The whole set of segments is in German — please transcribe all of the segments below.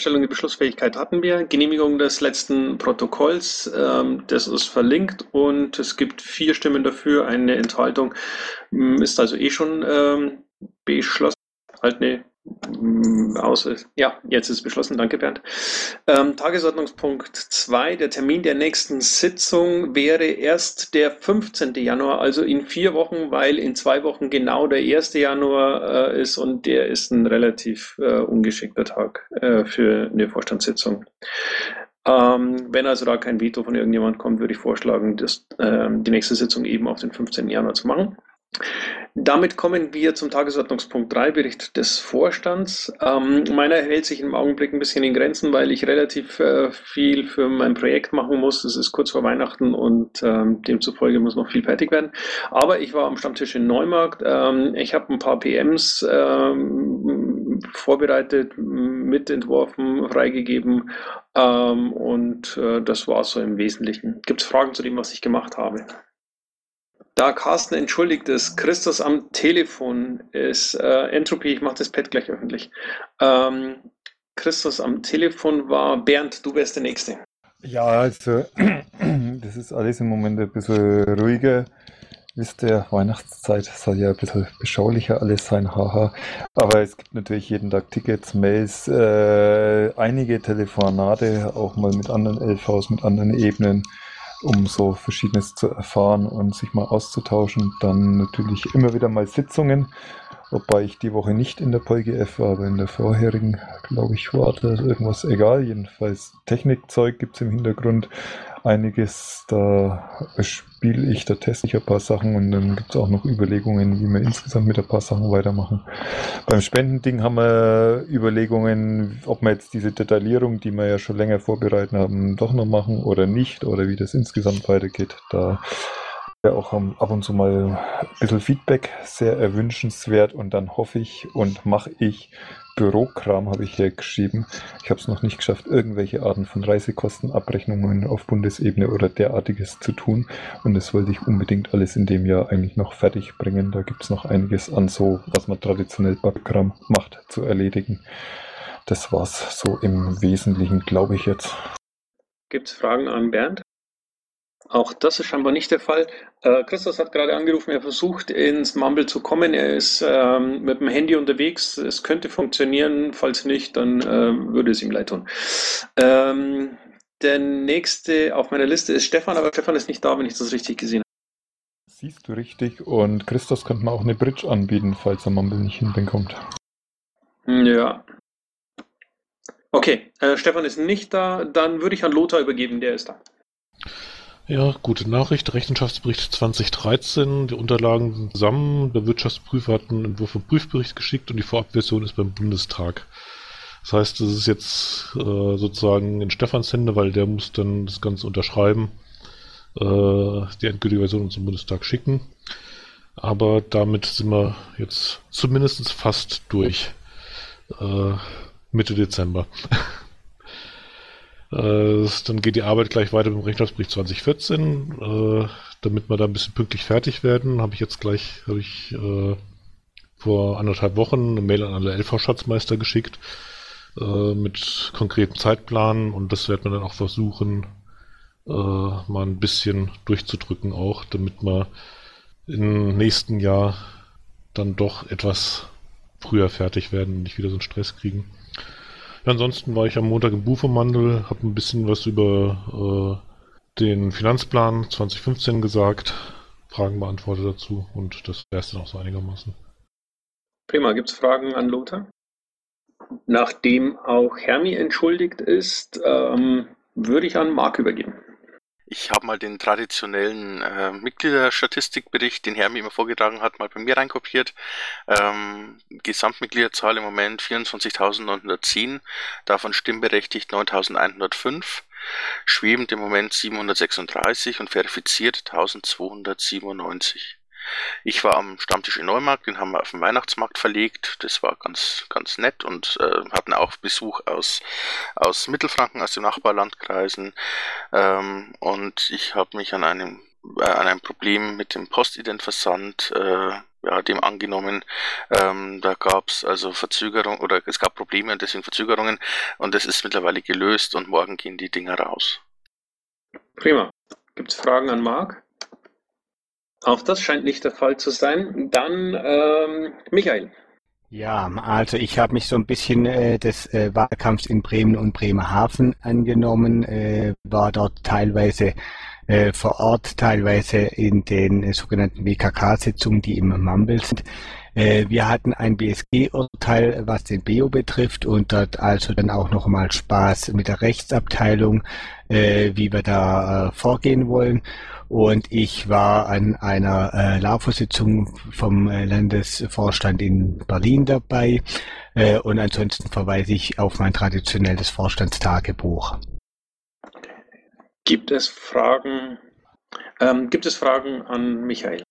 Ähm, Feststellung der Beschlussfähigkeit hatten wir. Genehmigung des letzten Protokolls, ähm, das ist verlinkt und es gibt vier Stimmen dafür, eine Enthaltung ist also eh schon ähm, beschlossen. Halt, nee, Mm, aus Ja, jetzt ist beschlossen. Danke, Bernd. Ähm, Tagesordnungspunkt 2. Der Termin der nächsten Sitzung wäre erst der 15. Januar, also in vier Wochen, weil in zwei Wochen genau der 1. Januar äh, ist und der ist ein relativ äh, ungeschickter Tag äh, für eine Vorstandssitzung. Ähm, wenn also da kein Veto von irgendjemand kommt, würde ich vorschlagen, das, ähm, die nächste Sitzung eben auf den 15. Januar zu machen. Damit kommen wir zum Tagesordnungspunkt 3, Bericht des Vorstands. Ähm, meiner hält sich im Augenblick ein bisschen in Grenzen, weil ich relativ äh, viel für mein Projekt machen muss. Es ist kurz vor Weihnachten und ähm, demzufolge muss noch viel fertig werden. Aber ich war am Stammtisch in Neumarkt. Ähm, ich habe ein paar PMs ähm, vorbereitet, mitentworfen, freigegeben ähm, und äh, das war so im Wesentlichen. Gibt es Fragen zu dem, was ich gemacht habe? Da Carsten entschuldigt ist, Christus am Telefon ist, äh, Entropy, ich mache das Pad gleich öffentlich. Ähm, Christus am Telefon war Bernd, du wärst der Nächste. Ja, also das ist alles im Moment ein bisschen ruhiger. Wisst ihr, Weihnachtszeit soll ja ein bisschen beschaulicher alles sein, haha. Aber es gibt natürlich jeden Tag Tickets, Mails, äh, einige Telefonate, auch mal mit anderen LVs, mit anderen Ebenen um so Verschiedenes zu erfahren und sich mal auszutauschen. Dann natürlich immer wieder mal Sitzungen, wobei ich die Woche nicht in der PolGF war, aber in der vorherigen, glaube ich, war da irgendwas egal. Jedenfalls Technikzeug gibt es im Hintergrund einiges. Da spiele ich, da teste ich ein paar Sachen und dann gibt es auch noch Überlegungen, wie wir insgesamt mit ein paar Sachen weitermachen. Beim Spendending haben wir Überlegungen, ob wir jetzt diese Detaillierung, die wir ja schon länger vorbereitet haben, doch noch machen oder nicht oder wie das insgesamt weitergeht. Da wäre auch ab und zu mal ein bisschen Feedback sehr erwünschenswert und dann hoffe ich und mache ich Bürokram habe ich hier geschrieben. Ich habe es noch nicht geschafft, irgendwelche Arten von Reisekostenabrechnungen auf Bundesebene oder derartiges zu tun. Und das wollte ich unbedingt alles in dem Jahr eigentlich noch fertig bringen. Da gibt es noch einiges an so, was man traditionell Bürokram macht, zu erledigen. Das war's so im Wesentlichen, glaube ich jetzt. Gibt es Fragen an Bernd? Auch das ist scheinbar nicht der Fall. Äh, Christus hat gerade angerufen, er versucht ins Mumble zu kommen. Er ist ähm, mit dem Handy unterwegs. Es könnte funktionieren. Falls nicht, dann äh, würde es ihm leid tun. Ähm, der nächste auf meiner Liste ist Stefan, aber Stefan ist nicht da, wenn ich das richtig gesehen habe. Siehst du richtig. Und Christus könnte man auch eine Bridge anbieten, falls er Mumble nicht hinbekommt. Ja. Okay, äh, Stefan ist nicht da. Dann würde ich an Lothar übergeben, der ist da. Ja, gute Nachricht. Rechenschaftsbericht 2013. Die Unterlagen sind zusammen. Der Wirtschaftsprüfer hat einen Entwurf vom Prüfbericht geschickt und die Vorabversion ist beim Bundestag. Das heißt, das ist jetzt äh, sozusagen in Stefans Hände, weil der muss dann das Ganze unterschreiben, äh, die endgültige Version zum Bundestag schicken. Aber damit sind wir jetzt zumindest fast durch. Äh, Mitte Dezember. Äh, dann geht die Arbeit gleich weiter mit dem Rechnungsbericht 2014. Äh, damit wir da ein bisschen pünktlich fertig werden, habe ich jetzt gleich, habe ich äh, vor anderthalb Wochen eine Mail an alle LV-Schatzmeister geschickt äh, mit konkreten Zeitplan und das werden wir dann auch versuchen, äh, mal ein bisschen durchzudrücken auch, damit wir im nächsten Jahr dann doch etwas früher fertig werden und nicht wieder so einen Stress kriegen. Ja, ansonsten war ich am Montag im Buchvermandel, habe ein bisschen was über äh, den Finanzplan 2015 gesagt, Fragen beantwortet dazu und das wäre es dann auch so einigermaßen. Prima, gibt es Fragen an Lothar? Nachdem auch Hermi entschuldigt ist, ähm, würde ich an Marc übergeben. Ich habe mal den traditionellen äh, Mitgliederstatistikbericht, den Hermi immer vorgetragen hat, mal bei mir reinkopiert. Ähm, Gesamtmitgliederzahl im Moment 24.910, davon stimmberechtigt 9.105, schwebend im Moment 736 und verifiziert 1.297. Ich war am Stammtisch in Neumarkt, den haben wir auf den Weihnachtsmarkt verlegt. Das war ganz, ganz nett und äh, hatten auch Besuch aus, aus Mittelfranken, aus den Nachbarlandkreisen. Ähm, und ich habe mich an einem äh, an einem Problem mit dem Postidentversand äh, ja, dem angenommen. Ähm, da gab es also Verzögerungen oder es gab Probleme und deswegen Verzögerungen und das ist mittlerweile gelöst und morgen gehen die Dinger raus. Prima. Gibt es Fragen an Marc? Auch das scheint nicht der Fall zu sein. Dann ähm, Michael. Ja, also ich habe mich so ein bisschen äh, des äh, Wahlkampfs in Bremen und Bremerhaven angenommen, äh, war dort teilweise äh, vor Ort, teilweise in den äh, sogenannten WKK-Sitzungen, die im Mumble sind. Äh, wir hatten ein BSG-Urteil, was den BEO betrifft und dort also dann auch nochmal Spaß mit der Rechtsabteilung, äh, wie wir da äh, vorgehen wollen. Und ich war an einer äh, LAFO-Sitzung vom äh, Landesvorstand in Berlin dabei. Äh, und ansonsten verweise ich auf mein traditionelles Vorstandstagebuch. Gibt es Fragen? Ähm, gibt es Fragen an Michael?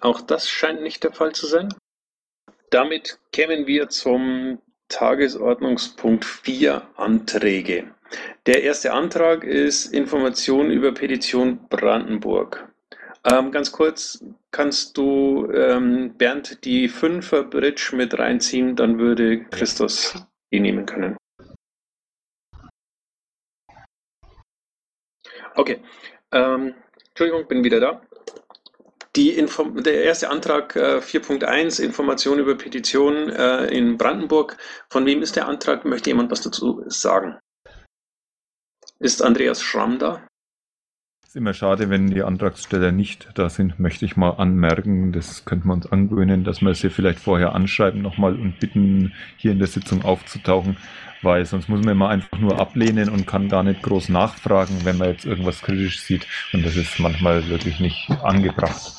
Auch das scheint nicht der Fall zu sein. Damit kämen wir zum Tagesordnungspunkt 4 Anträge. Der erste Antrag ist Information über Petition Brandenburg. Ähm, ganz kurz, kannst du ähm, Bernd die 5er Bridge mit reinziehen, dann würde Christus die nehmen können. Okay. Ähm, Entschuldigung, bin wieder da. Der erste Antrag äh, 4.1, Information über Petitionen äh, in Brandenburg. Von wem ist der Antrag? Möchte jemand was dazu sagen? Ist Andreas Schramm da? ist immer schade, wenn die Antragsteller nicht da sind, möchte ich mal anmerken. Das könnte man uns angewöhnen, dass wir sie vielleicht vorher anschreiben nochmal und bitten, hier in der Sitzung aufzutauchen, weil sonst muss man immer einfach nur ablehnen und kann gar nicht groß nachfragen, wenn man jetzt irgendwas kritisch sieht. Und das ist manchmal wirklich nicht angebracht.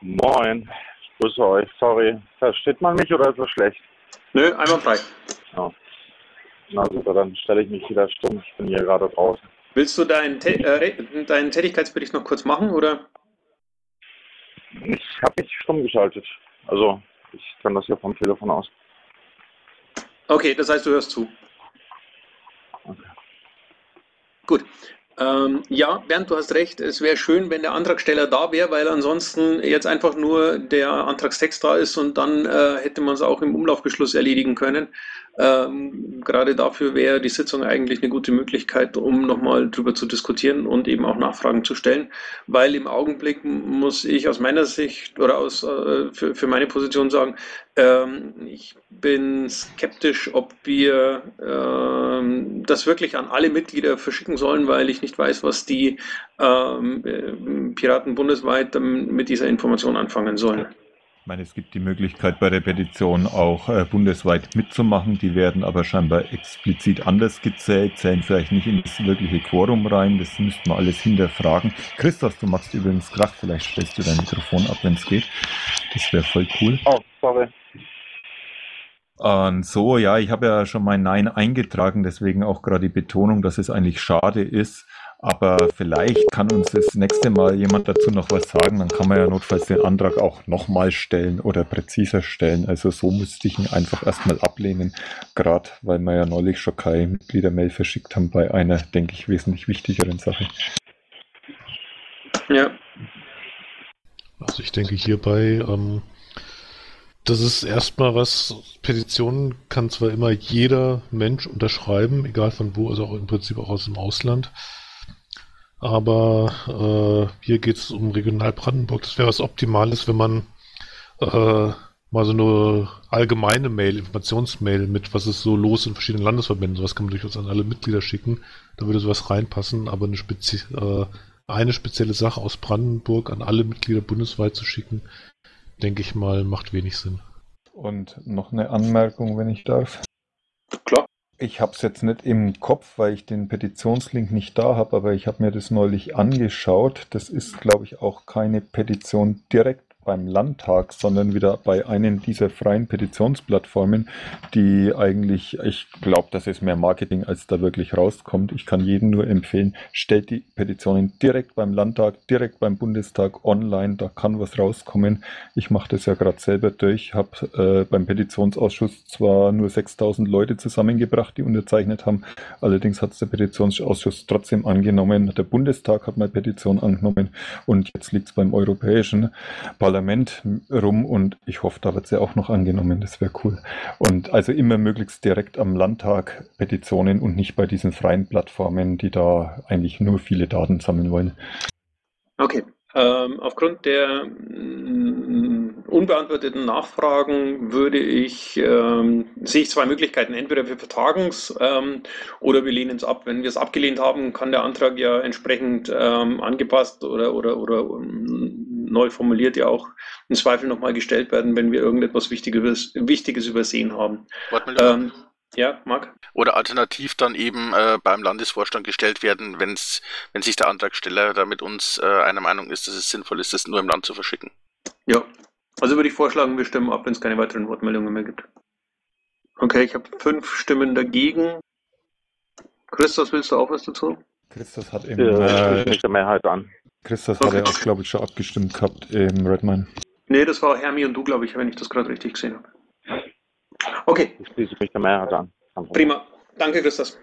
Moin, ich grüße euch. Sorry, versteht man mich oder ist das schlecht? Nö, einmal frei. Ja. Na super, dann stelle ich mich wieder stumm. Ich bin hier gerade draußen. Willst du deinen, äh, deinen Tätigkeitsbericht noch kurz machen oder? Ich habe mich stumm geschaltet. Also, ich kann das ja vom Telefon aus. Okay, das heißt, du hörst zu. Okay. Gut. Ähm, ja, Bernd, du hast recht. Es wäre schön, wenn der Antragsteller da wäre, weil ansonsten jetzt einfach nur der Antragstext da ist und dann äh, hätte man es auch im Umlaufbeschluss erledigen können. Ähm, gerade dafür wäre die Sitzung eigentlich eine gute Möglichkeit, um nochmal drüber zu diskutieren und eben auch Nachfragen zu stellen, weil im Augenblick muss ich aus meiner Sicht oder aus, äh, für, für meine Position sagen, ähm, ich bin skeptisch, ob wir ähm, das wirklich an alle Mitglieder verschicken sollen, weil ich nicht weiß, was die ähm, äh, Piraten bundesweit mit dieser Information anfangen sollen. Ich meine, es gibt die Möglichkeit bei der Petition auch äh, bundesweit mitzumachen. Die werden aber scheinbar explizit anders gezählt, zählen vielleicht nicht in das wirkliche Quorum rein. Das müssten wir alles hinterfragen. Christoph, du machst übrigens Krach. Vielleicht stellst du dein Mikrofon ab, wenn es geht. Das wäre voll cool. Oh, sorry. Und so, ja, ich habe ja schon mein Nein eingetragen, deswegen auch gerade die Betonung, dass es eigentlich schade ist, aber vielleicht kann uns das nächste Mal jemand dazu noch was sagen. Dann kann man ja notfalls den Antrag auch nochmal stellen oder präziser stellen. Also so müsste ich ihn einfach erstmal ablehnen. Gerade weil wir ja neulich schon keine Mitgliedermail verschickt haben bei einer, denke ich, wesentlich wichtigeren Sache. Ja. Also ich denke hierbei, ähm, das ist erstmal was, Petitionen kann zwar immer jeder Mensch unterschreiben, egal von wo, also auch im Prinzip auch aus dem Ausland. Aber äh, hier geht es um Regional Brandenburg. Das wäre was Optimales, wenn man äh, mal so eine allgemeine Mail, Informationsmail mit, was ist so los in verschiedenen Landesverbänden. Sowas kann man durchaus an alle Mitglieder schicken. Da würde sowas reinpassen. Aber eine, spezi äh, eine spezielle Sache aus Brandenburg an alle Mitglieder bundesweit zu schicken, denke ich mal, macht wenig Sinn. Und noch eine Anmerkung, wenn ich darf. Klar. Ich habe es jetzt nicht im Kopf, weil ich den Petitionslink nicht da habe, aber ich habe mir das neulich angeschaut. Das ist, glaube ich, auch keine Petition direkt beim Landtag, sondern wieder bei einem dieser freien Petitionsplattformen, die eigentlich, ich glaube, das ist mehr Marketing, als da wirklich rauskommt. Ich kann jedem nur empfehlen, stellt die Petitionen direkt beim Landtag, direkt beim Bundestag online, da kann was rauskommen. Ich mache das ja gerade selber durch, habe äh, beim Petitionsausschuss zwar nur 6000 Leute zusammengebracht, die unterzeichnet haben, allerdings hat es der Petitionsausschuss trotzdem angenommen. Der Bundestag hat meine Petition angenommen und jetzt liegt es beim Europäischen Parlament Parlament rum und ich hoffe, da wird sie auch noch angenommen. Das wäre cool. Und also immer möglichst direkt am Landtag Petitionen und nicht bei diesen freien Plattformen, die da eigentlich nur viele Daten sammeln wollen. Okay. Ähm, aufgrund der unbeantworteten Nachfragen würde ich, ähm, sehe ich zwei Möglichkeiten. Entweder wir vertagen es ähm, oder wir lehnen es ab. Wenn wir es abgelehnt haben, kann der Antrag ja entsprechend ähm, angepasst oder, oder, oder um, neu formuliert ja auch im Zweifel nochmal gestellt werden, wenn wir irgendetwas Wichtiges, Wichtiges übersehen haben. Ähm, ja, Marc? Oder alternativ dann eben äh, beim Landesvorstand gestellt werden, wenn's, wenn sich der Antragsteller da mit uns äh, einer Meinung ist, dass es sinnvoll ist, das nur im Land zu verschicken. Ja, also würde ich vorschlagen, wir stimmen ab, wenn es keine weiteren Wortmeldungen mehr gibt. Okay, ich habe fünf Stimmen dagegen. Christos, willst du auch was dazu? Christos hat im, Ja, äh, der Mehrheit an. Christos Okay. hat ja auch, glaube ich, schon abgestimmt gehabt im Redmine. Nee, das war Hermi und du, glaube ich, wenn ich das gerade richtig gesehen habe. Okay, Ich schließe mich der Mehrheit an. Prima. Danke, Christos.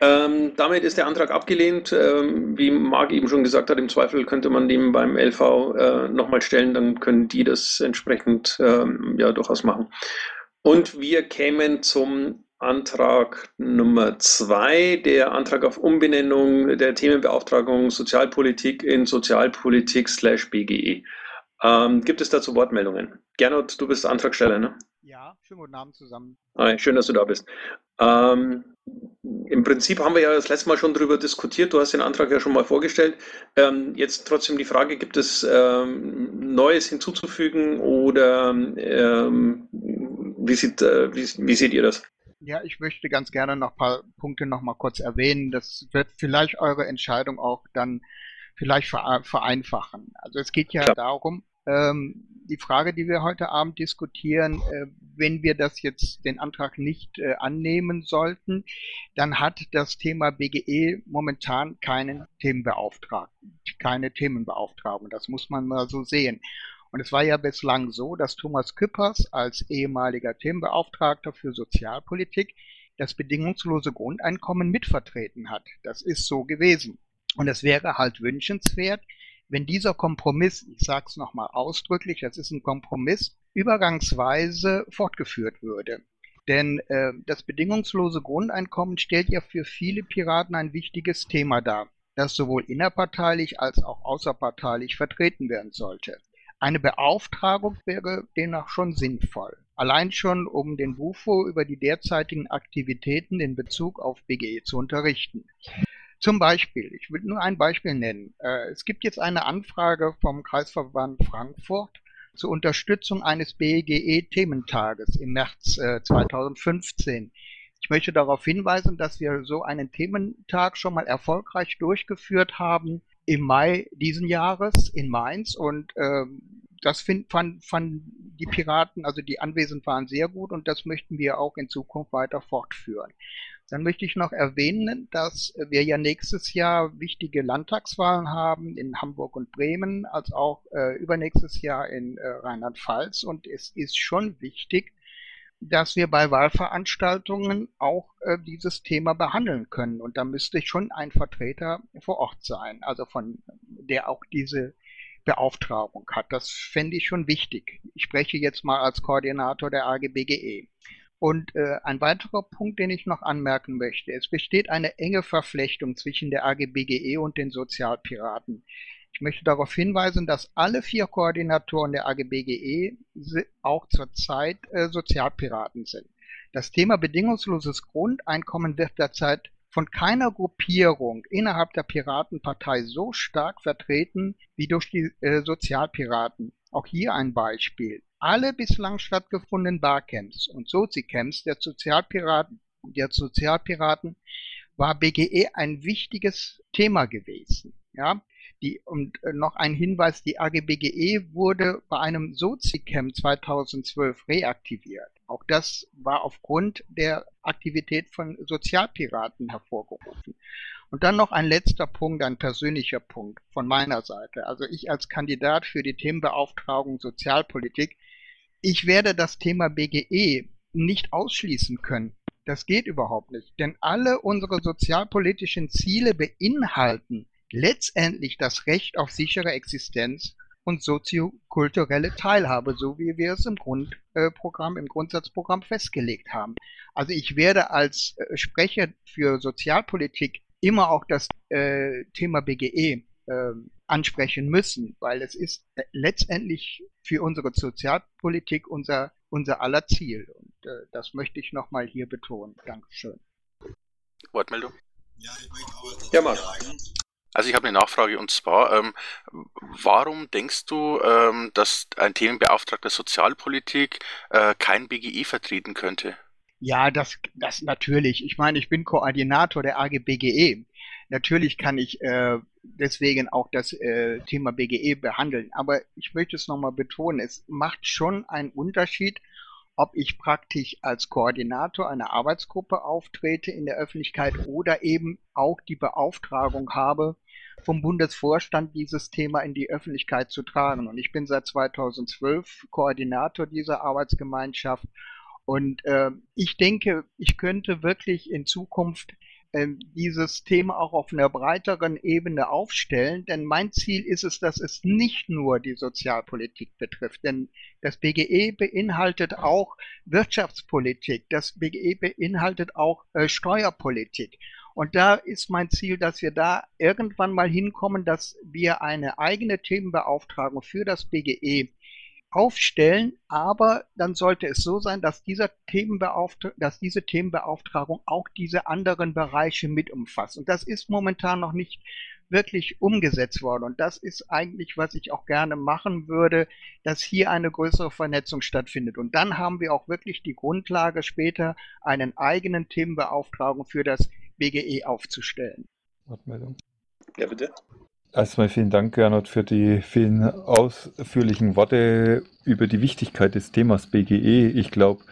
Ähm, damit ist der Antrag abgelehnt. Ähm, wie Marc eben schon gesagt hat, im Zweifel könnte man den beim LV äh, nochmal stellen, dann können die das entsprechend ähm, ja durchaus machen. Und wir kämen zum Antrag Nummer zwei, der Antrag auf Umbenennung der Themenbeauftragung Sozialpolitik in Sozialpolitik slash BGE. Ähm, gibt es dazu Wortmeldungen? Gernot, du bist Antragsteller, ne? Ja, schönen guten Abend zusammen. Hi, schön, dass du da bist. Ähm, Im Prinzip haben wir ja das letzte Mal schon darüber diskutiert. Du hast den Antrag ja schon mal vorgestellt. Ähm, jetzt trotzdem die Frage, gibt es ähm, Neues hinzuzufügen oder ähm, wie, sieht, äh, wie, wie seht ihr das? Ja, ich möchte ganz gerne noch ein paar Punkte noch mal kurz erwähnen. Das wird vielleicht eure Entscheidung auch dann vielleicht vere- vereinfachen. Also es geht ja Klar. darum, ähm, die Frage, die wir heute Abend diskutieren, äh, wenn wir das jetzt den Antrag nicht äh, annehmen sollten, dann hat das Thema BGE momentan keinen Themenbeauftragten, keine Themenbeauftragung. Das muss man mal so sehen. Und es war ja bislang so, dass Thomas Küppers als ehemaliger Themenbeauftragter für Sozialpolitik das bedingungslose Grundeinkommen mitvertreten hat. Das ist so gewesen. Und es wäre halt wünschenswert, wenn dieser Kompromiss, ich sage es nochmal ausdrücklich, das ist ein Kompromiss, übergangsweise fortgeführt würde. Denn äh, das bedingungslose Grundeinkommen stellt ja für viele Piraten ein wichtiges Thema dar, das sowohl innerparteilich als auch außerparteilich vertreten werden sollte. Eine Beauftragung wäre demnach schon sinnvoll. Allein schon, um den BUFO über die derzeitigen Aktivitäten in Bezug auf BGE zu unterrichten. Zum Beispiel, ich will nur ein Beispiel nennen. Äh, Es gibt jetzt eine Anfrage vom Kreisverband Frankfurt zur Unterstützung eines BGE-Thementag im März äh, 2015. Ich möchte darauf hinweisen, dass wir so einen Thementag schon mal erfolgreich durchgeführt haben im Mai diesen Jahres in Mainz und ähm, das find, fanden fand die Piraten, also die anwesend waren, sehr gut und das möchten wir auch in Zukunft weiter fortführen. Dann möchte ich noch erwähnen, dass wir ja nächstes Jahr wichtige Landtagswahlen haben in Hamburg und Bremen, als auch äh, übernächstes Jahr in äh, Rheinland-Pfalz. Und es ist schon wichtig, dass wir bei Wahlveranstaltungen auch äh, dieses Thema behandeln können. Und da müsste schon ein Vertreter vor Ort sein, also von der auch diese Beauftragung hat. Das fände ich schon wichtig. Ich spreche jetzt mal als Koordinator der AGBGE. Und äh, ein weiterer Punkt, den ich noch anmerken möchte, es besteht eine enge Verflechtung zwischen der AGBGE und den Sozialpiraten. Ich möchte darauf hinweisen, dass alle vier Koordinatoren der AGBGE auch zurzeit äh, Sozialpiraten sind. Das Thema bedingungsloses Grundeinkommen wird derzeit von keiner Gruppierung innerhalb der Piratenpartei so stark vertreten wie durch die äh, Sozialpiraten. Auch hier ein Beispiel. Alle bislang stattgefundenen Barcamps und Sozi-Camps der Sozialpiraten, der Sozialpiraten war BGE ein wichtiges Thema gewesen. Ja, die, und äh, noch ein Hinweis, die AGBGE wurde bei einem Sozi-Camp 2012 reaktiviert. Auch das war aufgrund der Aktivität von Sozialpiraten hervorgerufen. Und dann noch ein letzter Punkt, ein persönlicher Punkt von meiner Seite. Also ich als Kandidat für die Themenbeauftragung Sozialpolitik, ich werde das Thema BGE nicht ausschließen können. Das geht überhaupt nicht. Denn alle unsere sozialpolitischen Ziele beinhalten letztendlich das Recht auf sichere Existenz und soziokulturelle Teilhabe, so wie wir es im Grundprogramm, im Grundsatzprogramm festgelegt haben. Also ich werde als äh, Sprecher für Sozialpolitik immer auch das äh, Thema BGE äh, ansprechen müssen, weil es ist äh, letztendlich für unsere Sozialpolitik unser, unser aller Ziel. Und äh, das möchte ich nochmal hier betonen. Dankeschön. Wortmeldung? Ja, ich möchte aber ja, Marc. Also ich habe eine Nachfrage und zwar, ähm, warum denkst du, ähm, dass ein Themenbeauftragter Sozialpolitik äh, kein BGE vertreten könnte? Ja, das, das natürlich. Ich meine, ich bin Koordinator der AG BGE. Natürlich kann ich äh, deswegen auch das äh, Thema BGE behandeln. Aber ich möchte es nochmal betonen, es macht schon einen Unterschied, ob ich praktisch als Koordinator einer Arbeitsgruppe auftrete in der Öffentlichkeit oder eben auch die Beauftragung habe, vom Bundesvorstand dieses Thema in die Öffentlichkeit zu tragen. Und ich bin seit 2012 Koordinator dieser Arbeitsgemeinschaft. Und äh, ich denke, ich könnte wirklich in Zukunft dieses Thema auch auf einer breiteren Ebene aufstellen. Denn mein Ziel ist es, dass es nicht nur die Sozialpolitik betrifft. Denn das BGE beinhaltet auch Wirtschaftspolitik. Das BGE beinhaltet auch äh, Steuerpolitik. Und da ist mein Ziel, dass wir da irgendwann mal hinkommen, dass wir eine eigene Themenbeauftragung für das BGE aufstellen, aber dann sollte es so sein, dass, dieser dass diese Themenbeauftragung auch diese anderen Bereiche mit umfasst. Und das ist momentan noch nicht wirklich umgesetzt worden. Und das ist eigentlich, was ich auch gerne machen würde, dass hier eine größere Vernetzung stattfindet. Und dann haben wir auch wirklich die Grundlage, später einen eigenen Themenbeauftragung für das BGE aufzustellen. Wortmeldung. Ja, bitte. Erstmal vielen Dank, Gernot, für die vielen ausführlichen Worte über die Wichtigkeit des Themas BGE. Ich glaube,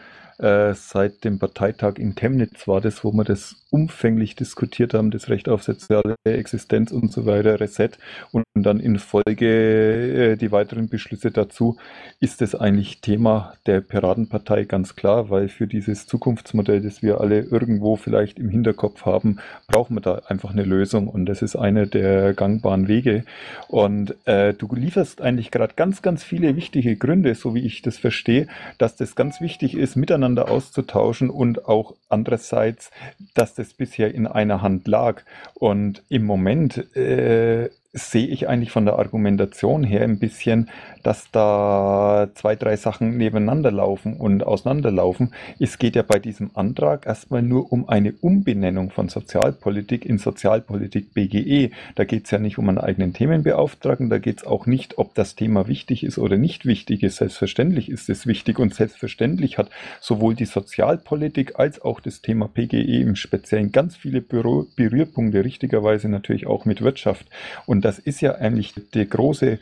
äh, seit dem Parteitag in Chemnitz war das, wo wir das umfänglich diskutiert haben, das Recht auf soziale Existenz und so weiter, Reset und dann in Folge äh, die weiteren Beschlüsse dazu, ist es eigentlich Thema der Piratenpartei ganz klar, weil für dieses Zukunftsmodell, das wir alle irgendwo vielleicht im Hinterkopf haben, brauchen wir da einfach eine Lösung und das ist einer der gangbaren Wege. Und äh, du lieferst eigentlich gerade ganz, ganz viele wichtige Gründe, so wie ich das verstehe, dass das ganz wichtig ist, miteinander auszutauschen und auch andererseits, dass das bisher in einer Hand lag. Und im Moment äh, sehe ich eigentlich von der Argumentation her ein bisschen, dass da zwei, drei Sachen nebeneinander laufen und auseinanderlaufen. Es geht ja bei diesem Antrag erstmal nur um eine Umbenennung von Sozialpolitik in Sozialpolitik BGE. Da geht es ja nicht um einen eigenen Themenbeauftragten, da geht es auch nicht, ob das Thema wichtig ist oder nicht wichtig ist. Selbstverständlich ist es wichtig und selbstverständlich hat sowohl die Sozialpolitik als auch das Thema PGE im Speziellen ganz viele Berührpunkte, richtigerweise natürlich auch mit Wirtschaft. Und das ist ja eigentlich der große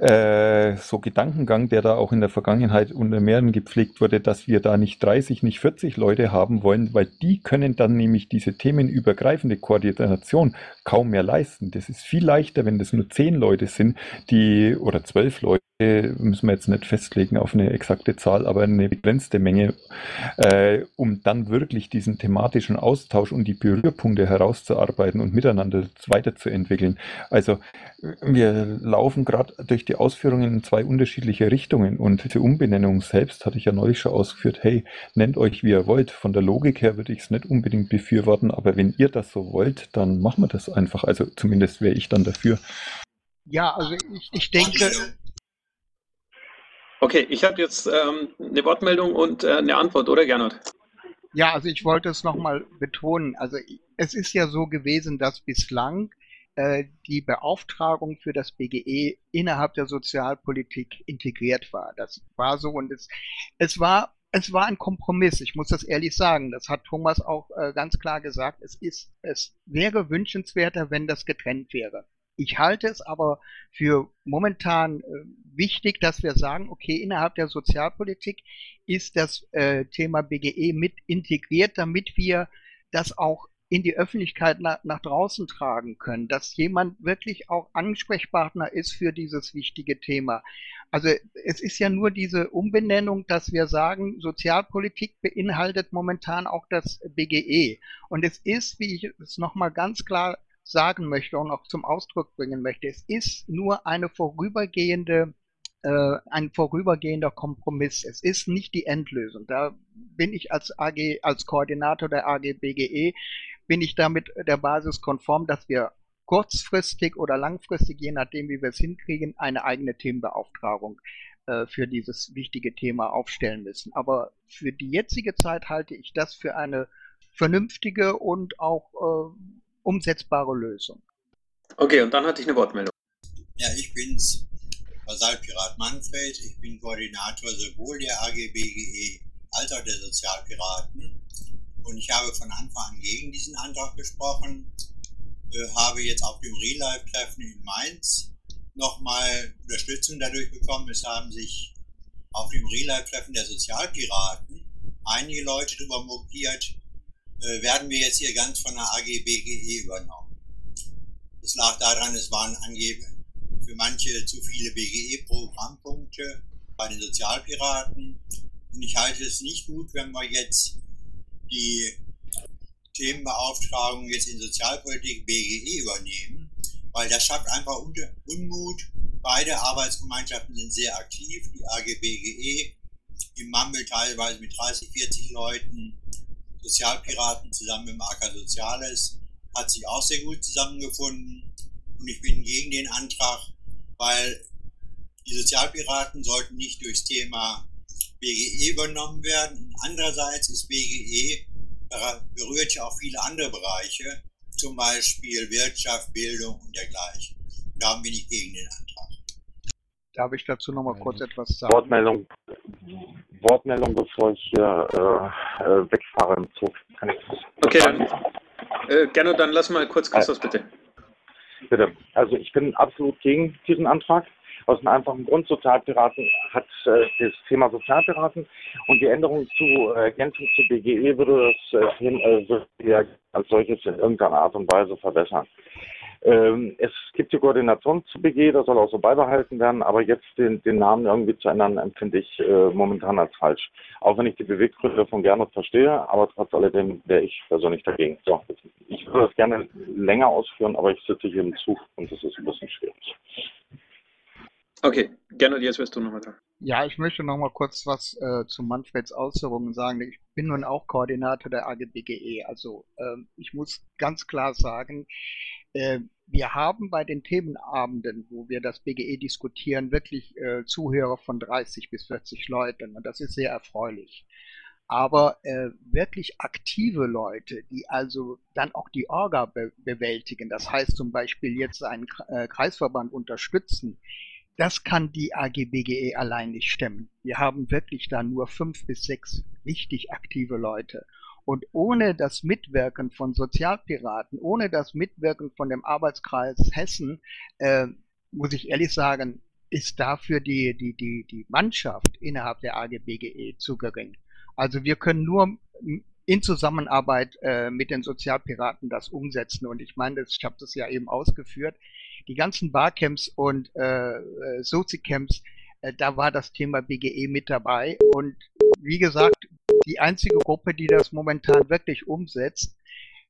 äh, so Gedankengang, der da auch in der Vergangenheit unter mehreren gepflegt wurde, dass wir da nicht 30, nicht 40 Leute haben wollen, weil die können dann nämlich diese themenübergreifende Koordination kaum mehr leisten. Das ist viel leichter, wenn das nur 10 Leute sind, die oder 12 Leute, müssen wir jetzt nicht festlegen auf eine exakte Zahl, aber eine begrenzte Menge, äh, um dann wirklich diesen thematischen Austausch und die Berührpunkte herauszuarbeiten und miteinander weiterzuentwickeln. Also wir laufen gerade durch die Ausführungen in zwei unterschiedliche Richtungen und die Umbenennung selbst hatte ich ja neulich schon ausgeführt, hey, nennt euch wie ihr wollt. Von der Logik her würde ich es nicht unbedingt befürworten, aber wenn ihr das so wollt, dann machen wir das einfach. Also zumindest wäre ich dann dafür. Ja, also ich, ich denke, Okay, ich habe jetzt ähm, eine Wortmeldung und äh, eine Antwort, oder Gernot? Ja, also ich wollte es nochmal betonen. Also es ist ja so gewesen, dass bislang äh, die Beauftragung für das BGE innerhalb der Sozialpolitik integriert war. Das war so und es, es war es war ein Kompromiss. Ich muss das ehrlich sagen. Das hat Thomas auch äh, ganz klar gesagt. Es ist, es wäre wünschenswerter, wenn das getrennt wäre. Ich halte es aber für momentan äh, wichtig, dass wir sagen, okay, innerhalb der Sozialpolitik ist das äh, Thema BGE mit integriert, damit wir das auch in die Öffentlichkeit nach, nach draußen tragen können, dass jemand wirklich auch Ansprechpartner ist für dieses wichtige Thema. Also es ist ja nur diese Umbenennung, dass wir sagen, Sozialpolitik beinhaltet momentan auch das BGE. Und es ist, wie ich es nochmal ganz klar sagen möchte und auch zum Ausdruck bringen möchte, es ist nur eine vorübergehende äh, ein vorübergehender Kompromiss. Es ist nicht die Endlösung. Da bin ich als AG, als Koordinator der AG BGE, bin ich damit der Basis konform, dass wir kurzfristig oder langfristig, je nachdem, wie wir es hinkriegen, eine eigene Themenbeauftragung äh, für dieses wichtige Thema aufstellen müssen. Aber für die jetzige Zeit halte ich das für eine vernünftige und auch äh, umsetzbare Lösung. Okay, und dann hatte ich eine Wortmeldung. Ja, ich bin's, Basalpirat Manfred. Ich bin Koordinator sowohl der AGBGE als auch der Sozialpiraten. Und ich habe von Anfang an gegen diesen Antrag gesprochen, äh, habe jetzt auf dem Relive-Treffen in Mainz nochmal Unterstützung dadurch bekommen. Es haben sich auf dem Relive-Treffen der Sozialpiraten einige Leute darüber mokiert, äh, werden wir jetzt hier ganz von der AGBGE übernommen. Es lag daran, es waren angeblich für manche zu viele BGE-Programmpunkte bei den Sozialpiraten. Und ich halte es nicht gut, wenn wir jetzt die Themenbeauftragung jetzt in Sozialpolitik BGE übernehmen, weil das schafft einfach Unmut. Beide Arbeitsgemeinschaften sind sehr aktiv. Die AG BGE im Mammel teilweise mit 30, 40 Leuten, Sozialpiraten zusammen mit dem AK Soziales hat sich auch sehr gut zusammengefunden. Und ich bin gegen den Antrag, weil die Sozialpiraten sollten nicht durchs Thema BGE übernommen werden. Andererseits ist BGE berührt ja auch viele andere Bereiche, zum Beispiel Wirtschaft, Bildung und dergleichen. Und darum bin ich gegen den Antrag. Darf ich dazu noch mal kurz etwas sagen? Wortmeldung, Wortmeldung, bevor ich hier äh, äh wegfahre im Zug. Kann ich okay, dann, äh, gerne, dann lass mal kurz Christoph, bitte. Bitte. Also ich bin absolut gegen diesen Antrag. Aus einem einfachen Grund, Sozialpiraten hat äh, das Thema Sozialpiraten und die Änderung zu äh, Ergänzung zu BGE würde das äh, Thema äh, als solches in irgendeiner Art und Weise verbessern. Ähm, es gibt die Koordination zu BG, das soll auch so beibehalten werden, aber jetzt den, den Namen irgendwie zu ändern, empfinde ich äh, momentan als falsch. Auch wenn ich die Beweggründe von Gernot verstehe, aber trotz alledem wäre ich persönlich dagegen. So, ich würde das gerne länger ausführen, aber ich sitze hier im Zug und das ist ein bisschen schwierig. Okay, Gernot, jetzt wirst du nochmal dran. Ja, ich möchte noch mal kurz was äh, zu Manfreds Ausführungen sagen. Ich bin nun auch Koordinator der AGBGE. Also ähm, ich muss ganz klar sagen, äh, wir haben bei den Themenabenden, wo wir das BGE diskutieren, wirklich äh, Zuhörer von 30 bis 40 Leuten und das ist sehr erfreulich. Aber äh, wirklich aktive Leute, die also dann auch die Orga be bewältigen, das heißt zum Beispiel jetzt einen äh, Kreisverband unterstützen, das kann die AGBGE allein nicht stemmen. Wir haben wirklich da nur fünf bis sechs richtig aktive Leute. Und ohne das Mitwirken von Sozialpiraten, ohne das Mitwirken von dem Arbeitskreis Hessen, äh, muss ich ehrlich sagen, ist dafür die, die, die, die Mannschaft innerhalb der AGBGE zu gering. Also wir können nur in Zusammenarbeit äh, mit den Sozialpiraten das umsetzen. Und ich meine, ich habe das ja eben ausgeführt, die ganzen Barcamps und äh, äh Sozi-Camps, äh, da war das Thema BGE mit dabei. Und wie gesagt, die einzige Gruppe, die das momentan wirklich umsetzt,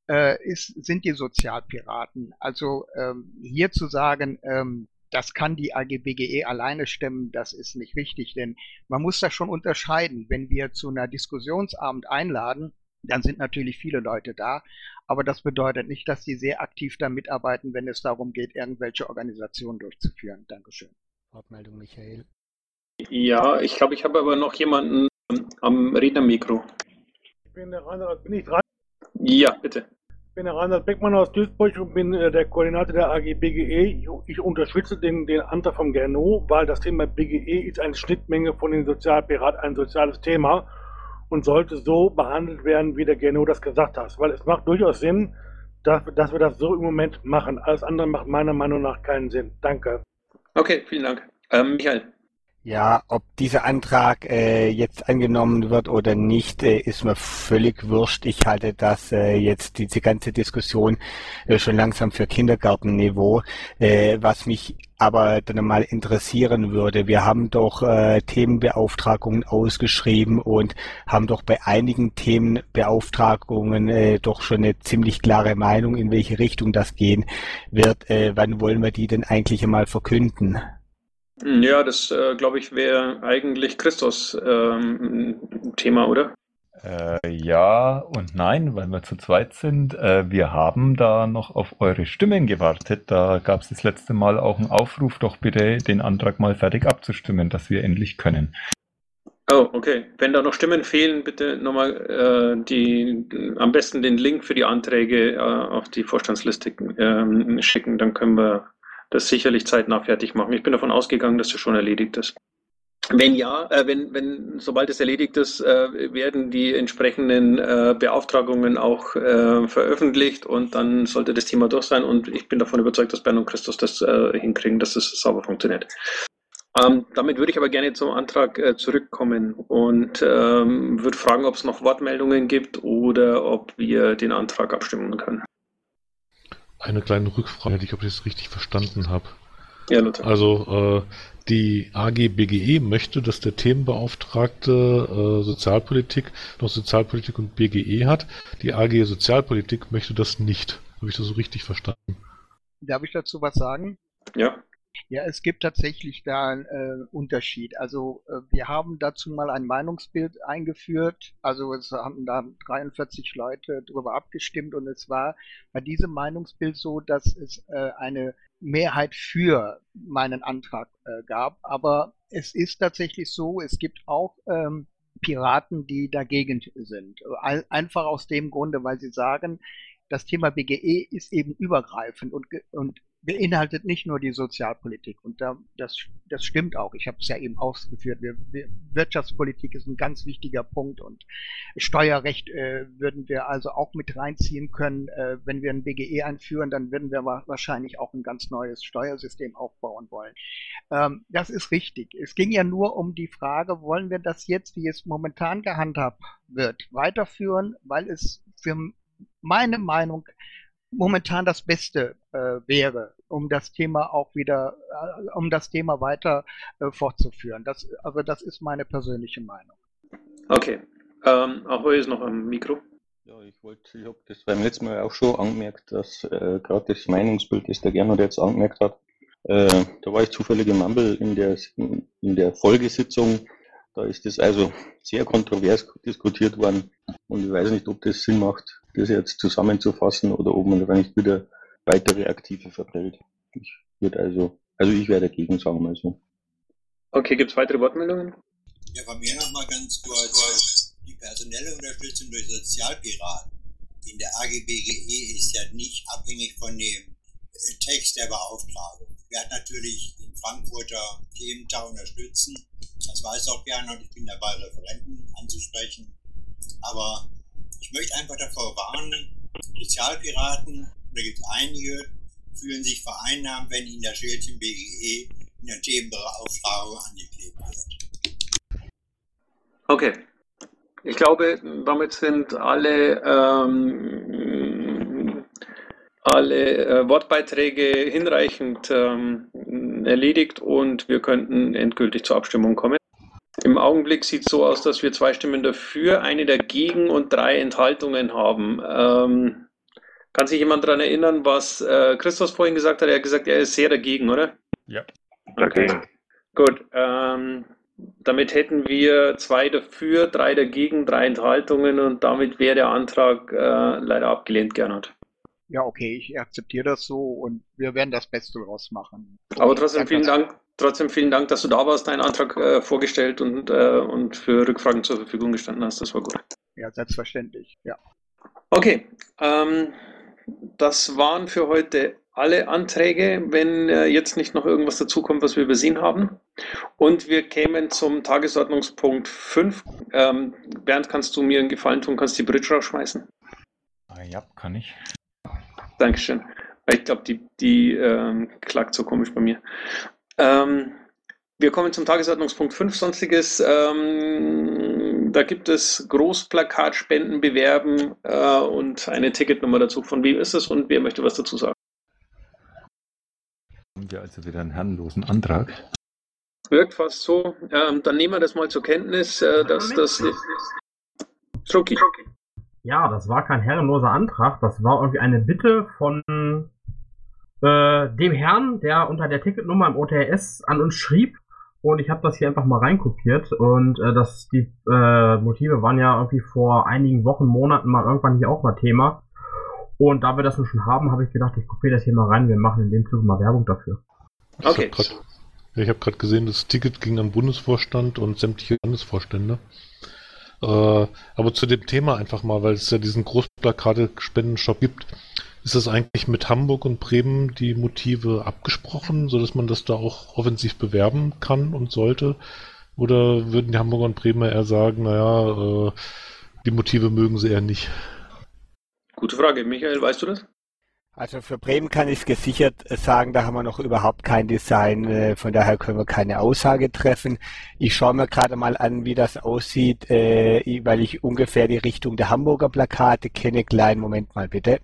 äh, ist, sind die Sozialpiraten. Also ähm, hier zu sagen, ähm, das kann die AGBGE alleine stemmen, das ist nicht richtig, denn man muss da schon unterscheiden. Wenn wir zu einer Diskussionsabend einladen, dann sind natürlich viele Leute da, aber das bedeutet nicht, dass sie sehr aktiv da mitarbeiten, wenn es darum geht, irgendwelche Organisationen durchzuführen. Dankeschön. Wortmeldung Michael. Ja, ich glaube, ich habe aber noch jemanden am Rednermikro. Ich bin der Reinhard, bin ich dran? Ja, bitte. Ich bin der Reinhard Beckmann aus Duisburg und bin äh, der Koordinator der AG BGE. Ich, ich unterstütze den, den Antrag vom Gernot, weil das Thema BGE ist eine Schnittmenge von den Sozialpiraten, ein soziales Thema und sollte so behandelt werden, wie der Gernot das gesagt hat. Weil es macht durchaus Sinn, dass, dass wir das so im Moment machen. Alles andere macht meiner Meinung nach keinen Sinn. Danke. Okay, vielen Dank. Ähm, Michael. Ja, ob dieser Antrag äh, jetzt angenommen wird oder nicht, äh, ist mir völlig wurscht. Ich halte das äh, jetzt diese ganze Diskussion äh, schon langsam für Kindergartenniveau. Äh, was mich aber dann mal interessieren würde. Wir haben doch äh, Themenbeauftragungen ausgeschrieben und haben doch bei einigen Themenbeauftragungen äh, doch schon eine ziemlich klare Meinung, in welche Richtung das gehen wird. Äh, wann wollen wir die denn eigentlich einmal verkünden? Ja, das äh, glaube ich wäre eigentlich Christus ähm, Thema, oder? Äh, ja und nein, weil wir zu zweit sind. Äh, wir haben da noch auf eure Stimmen gewartet. Da gab es das letzte Mal auch einen Aufruf, doch bitte den Antrag mal fertig abzustimmen, dass wir endlich können. Oh, okay. Wenn da noch Stimmen fehlen, bitte nochmal äh, die, am besten den Link für die Anträge äh, auf die Vorstandsliste äh, schicken, dann können wir das sicherlich zeitnah fertig machen. Ich bin davon ausgegangen, dass das schon erledigt ist. Wenn ja, äh, wenn, wenn, sobald es erledigt ist, äh, werden die entsprechenden äh, Beauftragungen auch äh, veröffentlicht und dann sollte das Thema durch sein und ich bin davon überzeugt, dass Bernd und Christus das äh, hinkriegen, dass es das sauber funktioniert. Ähm, damit würde ich aber gerne zum Antrag äh, zurückkommen und ähm, würde fragen, ob es noch Wortmeldungen gibt oder ob wir den Antrag abstimmen können. Eine kleine Rückfrage, ich ob ich das richtig verstanden habe. Ja, Lothar. Also äh, die AG BGE möchte, dass der Themenbeauftragte äh, Sozialpolitik noch Sozialpolitik und BGE hat. Die AG Sozialpolitik möchte das nicht. Habe ich das so richtig verstanden? Darf ich dazu was sagen? Ja. Ja, es gibt tatsächlich da einen äh, Unterschied. Also äh, wir haben dazu mal ein Meinungsbild eingeführt. Also es haben da 43 Leute darüber abgestimmt und es war bei diesem Meinungsbild so, dass es äh, eine Mehrheit für meinen Antrag äh, gab. Aber es ist tatsächlich so, es gibt auch ähm, Piraten, die dagegen sind. Einfach aus dem Grunde, weil sie sagen, das Thema BGE ist eben übergreifend und, und beinhaltet nicht nur die Sozialpolitik. Und da, das, das stimmt auch. Ich habe es ja eben ausgeführt. Wir, wir, Wirtschaftspolitik ist ein ganz wichtiger Punkt und Steuerrecht äh, würden wir also auch mit reinziehen können. Äh, wenn wir ein BGE einführen, dann würden wir wahrscheinlich auch ein ganz neues Steuersystem aufbauen wollen. Ähm, das ist richtig. Es ging ja nur um die Frage, wollen wir das jetzt, wie es momentan gehandhabt wird, weiterführen, weil es für meine Meinung momentan das Beste äh, wäre, um das Thema auch wieder, äh, um das Thema weiter äh, fortzuführen. Das, also das ist meine persönliche Meinung. Okay. Ähm, auch ist noch am Mikro. Ja, ich wollte, ich habe das beim letzten Mal auch schon angemerkt, dass äh, gerade das Meinungsbild, das der Gernot jetzt angemerkt hat, äh, da war ich zufällig im Mumble in der, in der Folgesitzung. Da ist das also sehr kontrovers diskutiert worden und ich weiß nicht, ob das Sinn macht, das jetzt zusammenzufassen oder ob man da nicht wieder weitere Aktive verprellt. Ich würde also, also ich werde dagegen, sagen wir mal so. Okay, gibt es weitere Wortmeldungen? Ja, von mir nochmal ganz kurz. Die personelle Unterstützung durch Sozialpiraten in der AGBGE ist ja nicht abhängig von dem Text der Beauftragung. Wir hatten natürlich den Frankfurter Thementag unterstützen. Das weiß auch gerne und ich bin dabei, Referenten anzusprechen. Aber ich möchte einfach davor warnen, Sozialpiraten, da gibt es einige, fühlen sich vereinnahmt, wenn ihnen das Schildchen BGE in der Themenbeauftragung angeklebt wird. Okay. Ich glaube, damit sind alle, ähm, alle äh, Wortbeiträge hinreichend ähm, erledigt und wir könnten endgültig zur Abstimmung kommen. Im Augenblick sieht es so aus, dass wir zwei Stimmen dafür, eine dagegen und drei Enthaltungen haben. Ähm, kann sich jemand daran erinnern, was äh, Christos vorhin gesagt hat? Er hat gesagt, er ist sehr dagegen, oder? Ja. Okay. Gut. Ähm, damit hätten wir zwei dafür, drei dagegen, drei Enthaltungen und damit wäre der Antrag äh, leider abgelehnt, Gernot. Ja, okay, ich akzeptiere das so und wir werden das Beste daraus machen. Aber trotzdem vielen Dank, trotzdem vielen Dank, dass du da warst, deinen Antrag äh, vorgestellt und, äh, und für Rückfragen zur Verfügung gestanden hast. Das war gut. Ja, selbstverständlich, ja. Okay, ähm, das waren für heute alle Anträge, wenn äh, jetzt nicht noch irgendwas dazukommt, was wir übersehen haben. Und wir kämen zum Tagesordnungspunkt 5. Ähm, Bernd, kannst du mir einen Gefallen tun, kannst die Bridge rausschmeißen? Ah, ja, kann ich. Dankeschön. Ich glaube, die, die ähm, klagt so komisch bei mir. Ähm, wir kommen zum Tagesordnungspunkt 5, Sonstiges. Ähm, da gibt es Großplakatspenden bewerben äh, und eine Ticketnummer dazu. Von wem ist es und wer möchte was dazu sagen? Haben wir also wieder einen herrenlosen Antrag? Wirkt fast so. Ähm, dann nehmen wir das mal zur Kenntnis, äh, dass das. Strucki. Ja, das war kein herrenloser Antrag, das war irgendwie eine Bitte von äh, dem Herrn, der unter der Ticketnummer im OTS an uns schrieb. Und ich habe das hier einfach mal reinkopiert. Und äh, das, die äh, Motive waren ja irgendwie vor einigen Wochen, Monaten mal irgendwann hier auch mal Thema. Und da wir das nun schon haben, habe ich gedacht, ich kopiere das hier mal rein. Wir machen in dem Zuge mal Werbung dafür. Okay. Ich habe gerade gesehen, das Ticket ging an Bundesvorstand und sämtliche Landesvorstände. Äh, aber zu dem Thema einfach mal, weil es ja diesen Großplakate-Spendenshop gibt. Ist das eigentlich mit Hamburg und Bremen die Motive abgesprochen, sodass man das da auch offensiv bewerben kann und sollte? Oder würden die Hamburger und Bremer eher sagen, naja, äh, die Motive mögen sie eher nicht? Gute Frage. Michael, weißt du das? Also für Bremen kann ich gesichert sagen, da haben wir noch überhaupt kein Design, äh, von daher können wir keine Aussage treffen. Ich schaue mir gerade mal an, wie das aussieht, äh, weil ich ungefähr die Richtung der Hamburger Plakate kenne. Kleinen Moment mal bitte.